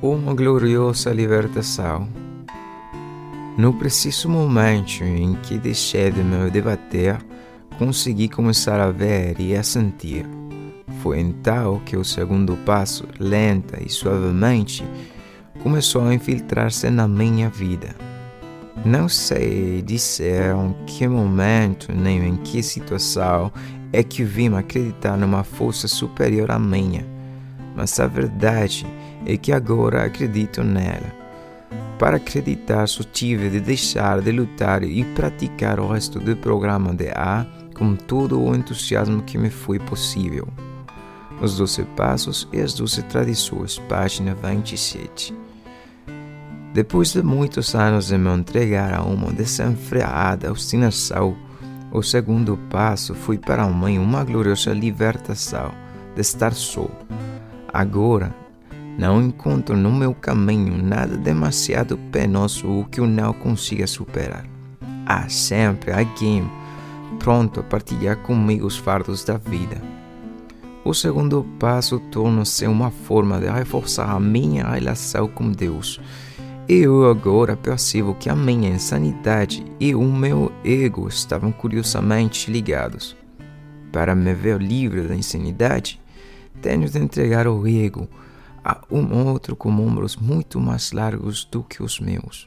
uma gloriosa libertação. No preciso momento em que deixei de me debater, consegui começar a ver e a sentir. Foi então que o segundo passo, lenta e suavemente, começou a infiltrar-se na minha vida. Não sei dizer em que momento nem em que situação é que vim acreditar numa força superior à minha, mas a verdade é que agora acredito nela. Para acreditar, só tive de deixar de lutar e praticar o resto do programa de A com todo o entusiasmo que me foi possível. Os Doze Passos e as Doze Tradições, página 27. Depois de muitos anos de me entregar a uma desenfreada obstinação, o segundo passo foi para mim uma gloriosa libertação de estar só. Agora não encontro no meu caminho nada demasiado penoso ou que eu não consiga superar. Há sempre alguém pronto a partilhar comigo os fardos da vida. O segundo passo torna-se uma forma de reforçar a minha relação com Deus. Eu agora percebo que a minha insanidade e o meu ego estavam curiosamente ligados. Para me ver livre da insanidade, tenho de entregar o ego a um outro com ombros muito mais largos do que os meus.